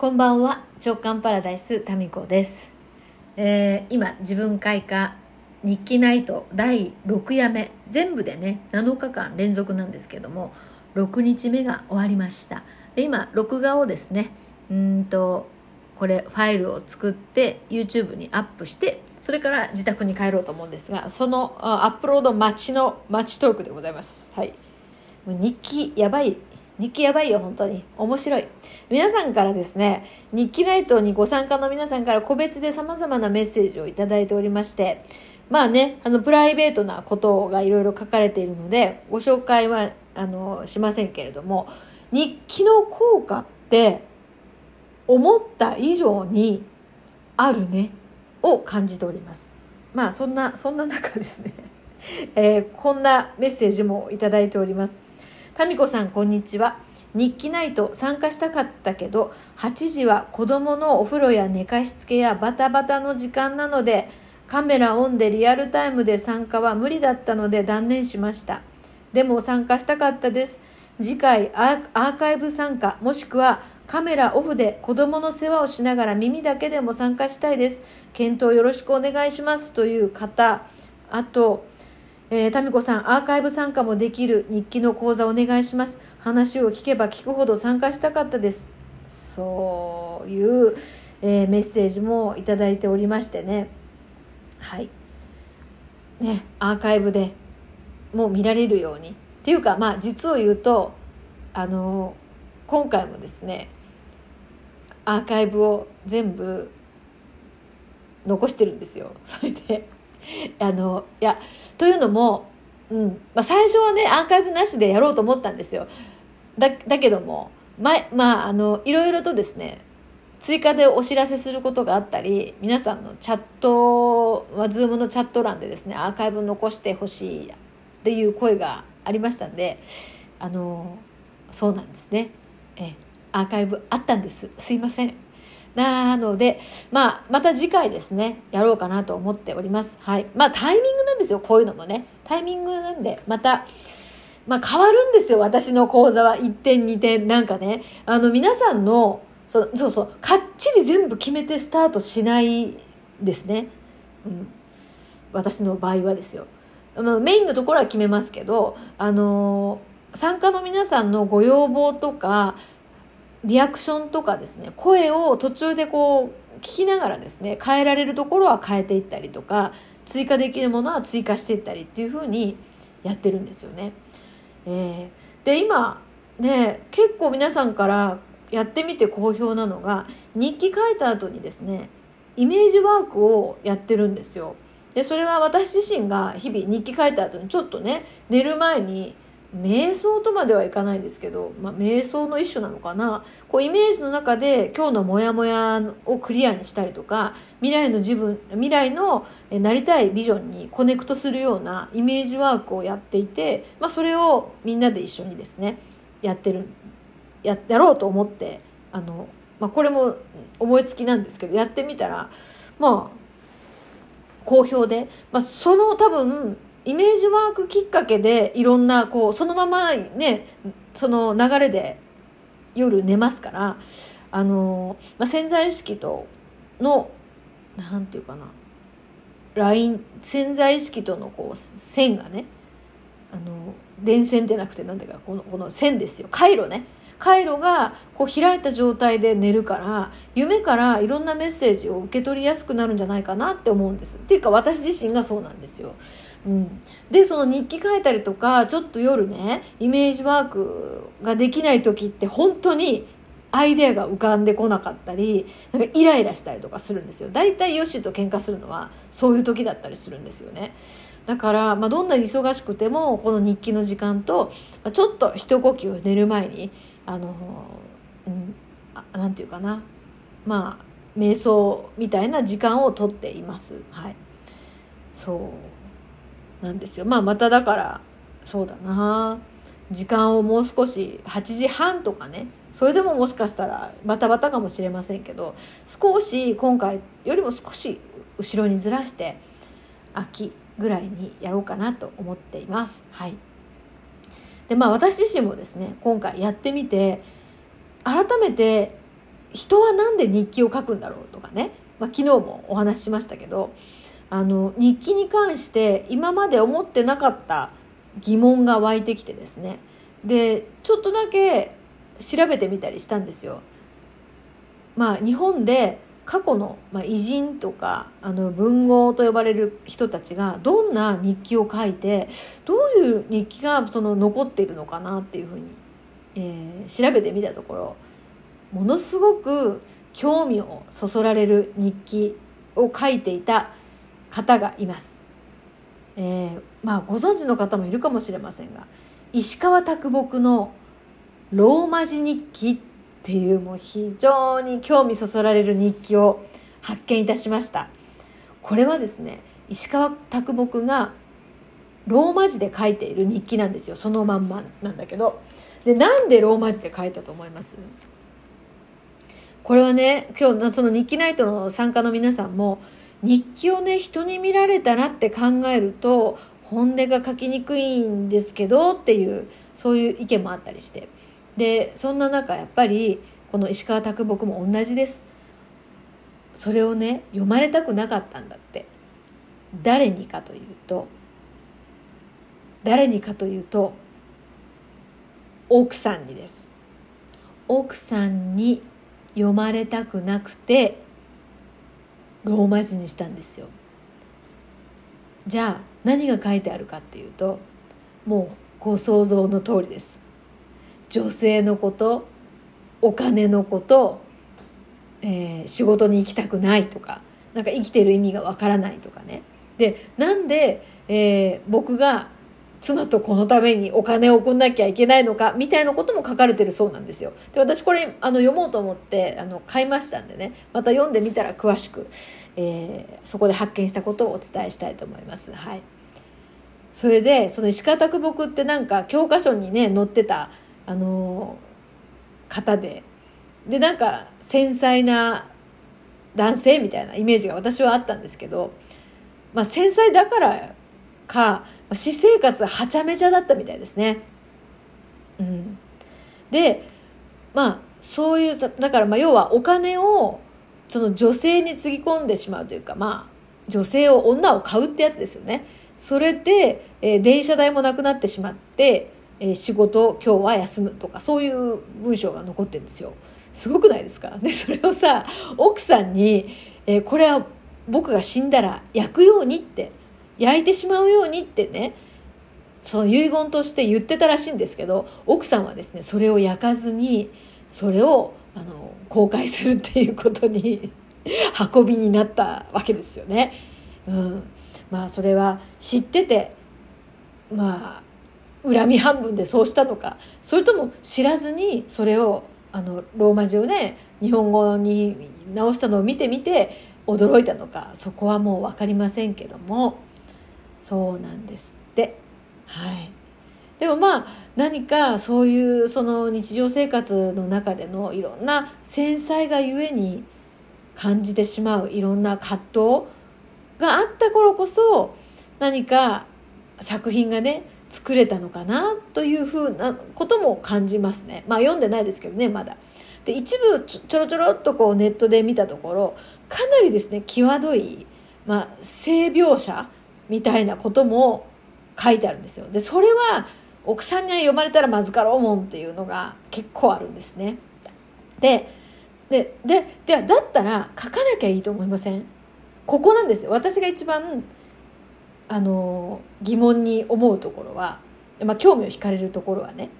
こんばんは。直感パラダイスタミコです、えー今自分開花日記ナイト第6夜目全部でね7日間連続なんですけども6日目が終わりました。で今録画をですねうんとこれファイルを作って YouTube にアップしてそれから自宅に帰ろうと思うんですがそのアップロード待ちの待ちトークでございます。はい。日記やばい日記やばいよ本当に。面白い。皆さんからですね日記ナイトにご参加の皆さんから個別で様々なメッセージをいただいておりましてまあねあのプライベートなことがいろいろ書かれているのでご紹介はあのしませんけれども日記の効果って思った以上にあるねを感じております。まあそんなそんな中ですね、えーこんなメッセージもいただいております。タミコさんこんにちは。日記ナイト参加したかったけど8時は子供のお風呂や寝かしつけやバタバタの時間なのでカメラオンでリアルタイムで参加は無理だったので断念しました。でも参加したかったです。次回アーアーカイブ参加もしくはカメラオフで子供の世話をしながら耳だけでも参加したいです。検討よろしくお願いします。という方あとえー、タミコさん、アーカイブ参加もできる日記の講座お願いします。話を聞けば聞くほど参加したかったです。そういう、えーメッセージもいただいておりましてね。はい。ね、アーカイブでもう見られるように。っていうか、まあ、実を言うと、あの今回もですね、アーカイブを全部残してるんですよ。それで、あの、いや、というのも、うん、まあ、最初はね、アーカイブなしでやろうと思ったんですよ。だ、だけども、前、まあ、あの、いろいろとですね、追加でお知らせすることがあったり、皆さんのチャット、まあ、 Zoom のチャット欄でですね、アーカイブ残してほしいっていう声がありましたんで、あの、そうなんですね。え、アーカイブあったんです。すいません。なので、まあ、また次回ですね、やろうかなと思っております。はい。まあ、タイミングなんですよ、こういうのもね。タイミングなんで、また、まあ、変わるんですよ、私の講座は。1点、2点。なんかね、あの、皆さんの、そうそうそう、かっちり全部決めてスタートしないですね。うん。私の場合はですよ。メインのところは決めますけど、あの参加の皆さんのご要望とか、リアクションとかですね、声を途中でこう、聞きながらですね、変えられるところは変えていったりとか、追加できるものは追加していったりっていうふうにやってるんですよね。えーで、今、ね、結構皆さんからやってみて好評なのが、日記書いた後にですね、イメージワークをやってるんですよ。で、それは私自身が日々日記書いた後にちょっとね、寝る前に瞑想とまではいかないですけど、まあ、瞑想の一種なのかな。こう、イメージの中で今日のモヤモヤをクリアにしたりとか、未来の自分、未来のなりたいビジョンにコネクトするようなイメージワークをやっていて、まあ、それをみんなで一緒にですね、やってる、や、やろうと思って、あの、まあ、これも思いつきなんですけど、やってみたら、まあ、好評で、まあ、その多分、イメージワークきっかけでいろんな、こう、そのままね、その流れで夜寝ますから、あの、まあ、潜在意識との、なんていうかな、ライン、潜在意識とのこう、線がね、あの、電線でなくてなんだか、この、この線ですよ。回路ね。回路がこう開いた状態で寝るから、夢からいろんなメッセージを受け取りやすくなるんじゃないかなって思うんです。っていうか私自身がそうなんですよ。うん。で、その日記書いたりとか、ちょっと夜ね、イメージワークができない時って本当にアイデアが浮かんでこなかったり、なんかイライラしたりとかするんですよ。大体ヨッシーと喧嘩するのはそういう時だったりするんですよね。だから、まあ、どんなに忙しくても、この日記の時間と、まあちょっと一呼吸寝る前に、あの、うん、あなんていうかな。まあ、瞑想みたいな時間をとっています。はい。そう。なんですよ。まあ、まただから、そうだな。時間をもう少し、8時半とかね。それでももしかしたらバタバタかもしれませんけど、少し今回よりも少し後ろにずらして、秋ぐらいにやろうかなと思っています。はい。で、まあ私自身もですね、今回やってみて、改めて人は何で日記を書くんだろうとかね、まあ、昨日もお話ししましたけどあの日記に関して今まで思ってなかった疑問が湧いてきてですねでちょっとだけ調べてみたりしたんですよ。まあ日本で過去の、まあ、偉人とかあの文豪と呼ばれる人たちがどんな日記を書いてどういう日記がその残っているのかなっていうふうに、えー、調べてみたところものすごく興味をそそられる日記を書いていた方がいます。えー、まあご存知の方もいるかもしれませんが石川啄木の「ローマ字日記」っていうもう非常に興味そそられる日記を発見いたしました。これはですね石川啄木がローマ字で書いている日記なんですよ。そのまんまなんだけど。でなんでローマ字で書いたと思います？これはね今日その日記ナイトの参加の皆さんも日記をね人に見られたらって考えると本音が書きにくいんですけどっていうそういう意見もあったりして。でそんな中やっぱりこの石川啄木も同じです。それをね読まれたくなかったんだって。誰にかというと誰にかというと奥さんにです。奥さんに読まれたくなくてローマ字にしたんですよ。じゃあ何が書いてあるかっていうともうご想像の通りです。女性のことお金のこと、えー、仕事に行きたくないとかなんか生きてる意味がわからないとかねでなんで、えー、僕が妻とこのためにお金を送んなきゃいけないのかみたいなことも書かれてるそうなんですよ。で私これあの読もうと思ってあの買いましたんでねまた読んでみたら詳しく、えー、そこで発見したことをお伝えしたいと思います。はい、それでその石川啄木ってなんか教科書にね載ってたあの方ででなんか繊細な男性みたいなイメージが私はあったんですけど、まあ、繊細だからか私生活はちゃめちゃだったみたいですね。うん、でまあそういうだからまあ要はお金をその女性につぎ込んでしまうというかまあ女性を女を買うってやつですよね。それで、えー、電車代もなくなってしまって、えー、仕事今日は休むとかそういう文章が残ってるんですよ。すごくないですか？でそれをさ奥さんに、えー、これは僕が死んだら焼くようにって焼いてしまうようにってねその遺言として言ってたらしいんですけど奥さんはですねそれを焼かずにそれをあの公開するっていうことに運びになったわけですよね。うん、まあそれは知っててまあ恨み半分でそうしたのかそれとも知らずにそれをあのローマ字をね日本語に直したのを見てみて驚いたのかそこはもう分かりませんけども。そうなんですってはいでもまあ何かそういうその日常生活の中でのいろんな繊細がゆえに感じてしまういろんな葛藤があった頃こそ何か作品がね作れたのかなというふうなことも感じますねまあ読んでないですけどねまだ。で一部ちょろちょろっとこうネットで見たところかなりですね際どい、まあ、性描写みたいなことも書いてあるんですよ。でそれは奥さんには読まれたらまずかろうもんっていうのが結構あるんですね。ででででだったら書かなきゃいいと思いません？ここなんですよ私が一番あの疑問に思うところは、まあ、興味を惹かれるところはね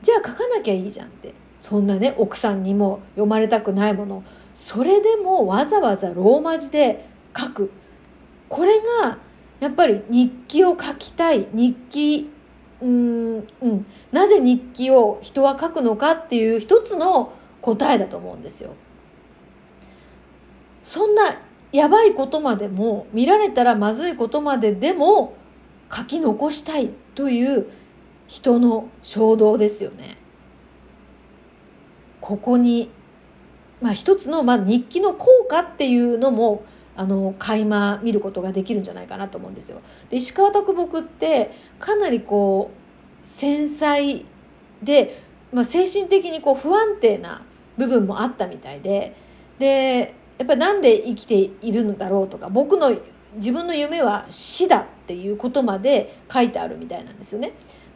じゃあ書かなきゃいいじゃんって。そんなね奥さんにも読まれたくないものそれでもわざわざローマ字で書く。これがやっぱり日記を書きたい。日記うんうん。なぜ日記を人は書くのかっていう一つの答えだと思うんですよ。そんなやばいことまでも見られたらまずいことまででも書き残したいという人の衝動ですよね。ここに、まあ、一つの、まあ、日記の効果っていうのもあの垣間見ることができるんじゃないかなと思うんですよ。で石川啄木ってかなりこう繊細で、まあ、精神的にこう不安定な部分もあったみたいででやっぱりなんで生きているのだろうとか僕の自分の夢は死だっていうことまで書いてあるみたいなんですよね。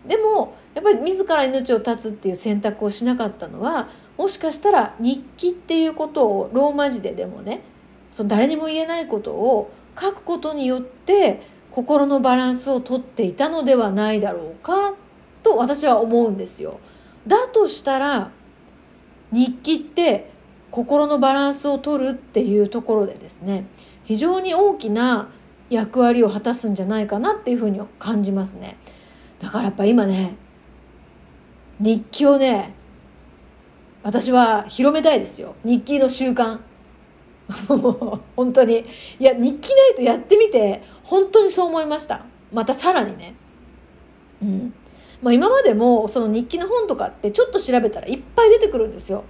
でもやっぱり自ら命を絶つっていう選択をしなかったのはもしかしたら日記っていうことをローマ字ででもねその誰にも言えないことを書くことによって心のバランスをとっていたのではないだろうかと私は思うんですよ。だとしたら日記って心のバランスを取るっていうところでですね非常に大きな役割を果たすんじゃないかなっていうふうに感じますね。だからやっぱ今ね日記をね私は広めたいですよ。日記の習慣。本当に。いや日記ないとやってみて本当にそう思いました。またさらにね。うん。まあ今までもその日記の本とかってちょっと調べたらいっぱい出てくるんですよ。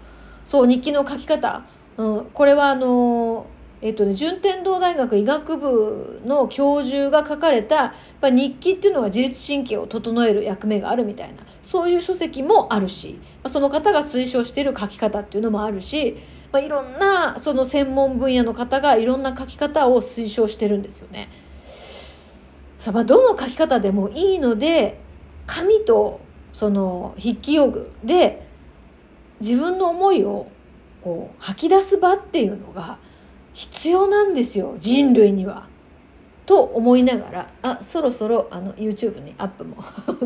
そう日記の書き方、うん、これはあのえっとね、順天堂大学医学部の教授が書かれたやっぱ日記っていうのは自律神経を整える役目があるみたいなそういう書籍もあるしその方が推奨している書き方っていうのもあるしまあ、いろんなその専門分野の方がいろんな書き方を推奨してるんですよね。さあ、まあ、どの書き方でもいいので紙とその筆記用具で自分の思いをこう吐き出す場っていうのが必要なんですよ人類には。と思いながらあそろそろあの YouTube にアップも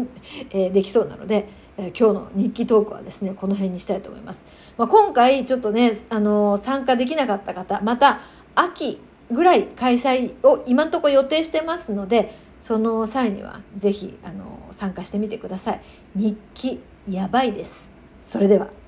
えー、できそうなのでえー、今日の日記トークはですねこの辺にしたいと思います、まあ、今回ちょっとね、あのー、参加できなかった方また秋ぐらい開催を今のところ予定してますのでその際にはぜひ、あのー、参加してみてください。日記やばいです。それでは。